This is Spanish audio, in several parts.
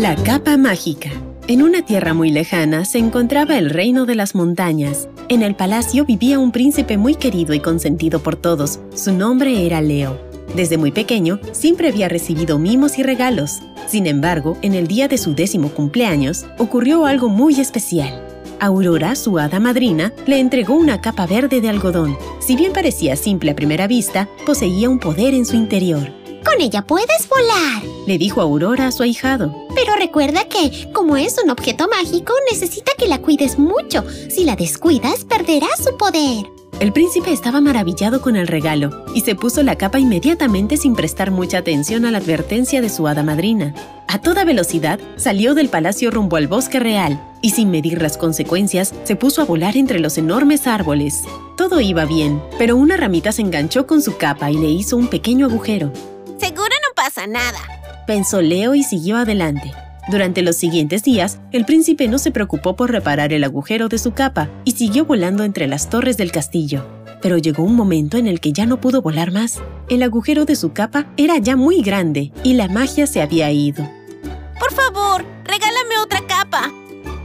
La capa mágica. En una tierra muy lejana se encontraba el reino de las montañas. En el palacio vivía un príncipe muy querido y consentido por todos. Su nombre era Leo. Desde muy pequeño siempre había recibido mimos y regalos. Sin embargo, en el día de su décimo cumpleaños ocurrió algo muy especial. Aurora, su hada madrina, le entregó una capa verde de algodón. Si bien parecía simple a primera vista, poseía un poder en su interior. Con ella puedes volar, le dijo Aurora a su ahijado. Pero recuerda que, como es un objeto mágico, necesita que la cuides mucho. Si la descuidas, perderás su poder. El príncipe estaba maravillado con el regalo y se puso la capa inmediatamente sin prestar mucha atención a la advertencia de su hada madrina. A toda velocidad salió del palacio rumbo al bosque real y sin medir las consecuencias se puso a volar entre los enormes árboles. Todo iba bien, pero una ramita se enganchó con su capa y le hizo un pequeño agujero. Pasa nada, pensó Leo y siguió adelante. Durante los siguientes días, el príncipe no se preocupó por reparar el agujero de su capa y siguió volando entre las torres del castillo. Pero llegó un momento en el que ya no pudo volar más. El agujero de su capa era ya muy grande y la magia se había ido. Por favor, regálame otra capa,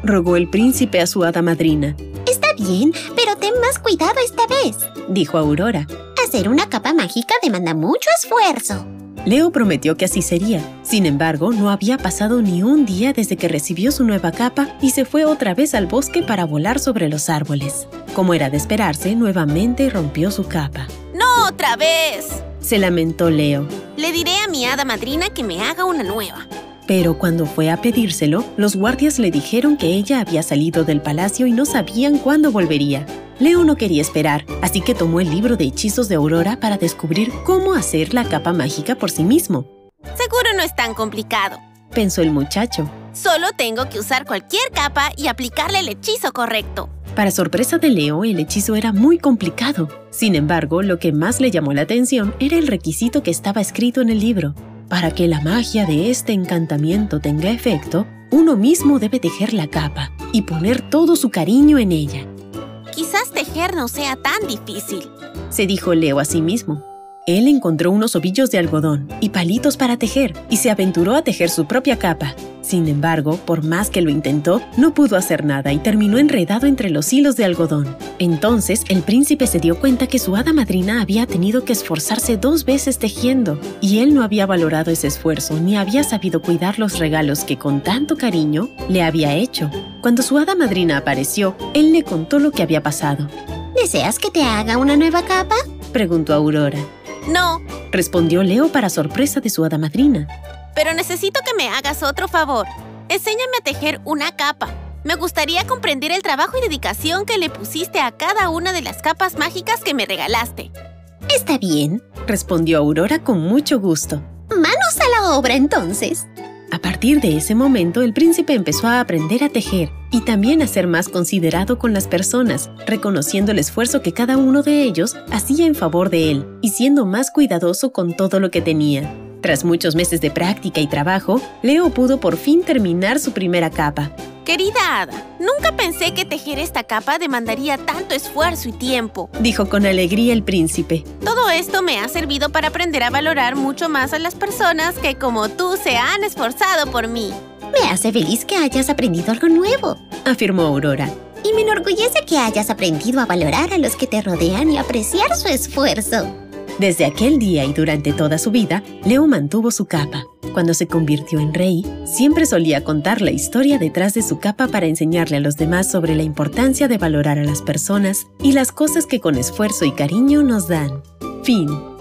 rogó el príncipe a su hada madrina. Está bien, pero ten más cuidado esta vez, dijo Aurora. Hacer una capa mágica demanda mucho esfuerzo. Leo prometió que así sería. Sin embargo, no había pasado ni un día desde que recibió su nueva capa y se fue otra vez al bosque para volar sobre los árboles. Como era de esperarse, nuevamente rompió su capa. ¡No otra vez! Se lamentó Leo. Le diré a mi hada madrina que me haga una nueva. Pero cuando fue a pedírselo, los guardias le dijeron que ella había salido del palacio y no sabían cuándo volvería. Leo no quería esperar, así que tomó el libro de hechizos de Aurora para descubrir cómo hacer la capa mágica por sí mismo. Seguro no es tan complicado, pensó el muchacho. Solo tengo que usar cualquier capa y aplicarle el hechizo correcto. Para sorpresa de Leo, el hechizo era muy complicado. Sin embargo, lo que más le llamó la atención era el requisito que estaba escrito en el libro. Para que la magia de este encantamiento tenga efecto, uno mismo debe tejer la capa y poner todo su cariño en ella. Quizás tejer no sea tan difícil, se dijo Leo a sí mismo. Él encontró unos ovillos de algodón y palitos para tejer y se aventuró a tejer su propia capa. Sin embargo, por más que lo intentó, no pudo hacer nada y terminó enredado entre los hilos de algodón. Entonces, el príncipe se dio cuenta que su hada madrina había tenido que esforzarse dos veces tejiendo, y él no había valorado ese esfuerzo ni había sabido cuidar los regalos que con tanto cariño le había hecho. Cuando su hada madrina apareció, él le contó lo que había pasado. ¿Deseas que te haga una nueva capa? preguntó Aurora. No, respondió Leo para sorpresa de su hada madrina. Pero necesito que me hagas otro favor. Enséñame a tejer una capa. Me gustaría comprender el trabajo y dedicación que le pusiste a cada una de las capas mágicas que me regalaste. Está bien, respondió Aurora con mucho gusto. Manos a la obra entonces. A partir de ese momento, el príncipe empezó a aprender a tejer y también a ser más considerado con las personas, reconociendo el esfuerzo que cada uno de ellos hacía en favor de él y siendo más cuidadoso con todo lo que tenía. Tras muchos meses de práctica y trabajo, Leo pudo por fin terminar su primera capa. Querida Hada, nunca pensé que tejer esta capa demandaría tanto esfuerzo y tiempo, dijo con alegría el príncipe. Todo esto me ha servido para aprender a valorar mucho más a las personas que como tú se han esforzado por mí. Me hace feliz que hayas aprendido algo nuevo, afirmó Aurora. Y me enorgullece que hayas aprendido a valorar a los que te rodean y apreciar su esfuerzo. Desde aquel día y durante toda su vida, Leo mantuvo su capa. Cuando se convirtió en rey, siempre solía contar la historia detrás de su capa para enseñarle a los demás sobre la importancia de valorar a las personas y las cosas que con esfuerzo y cariño nos dan. Fin.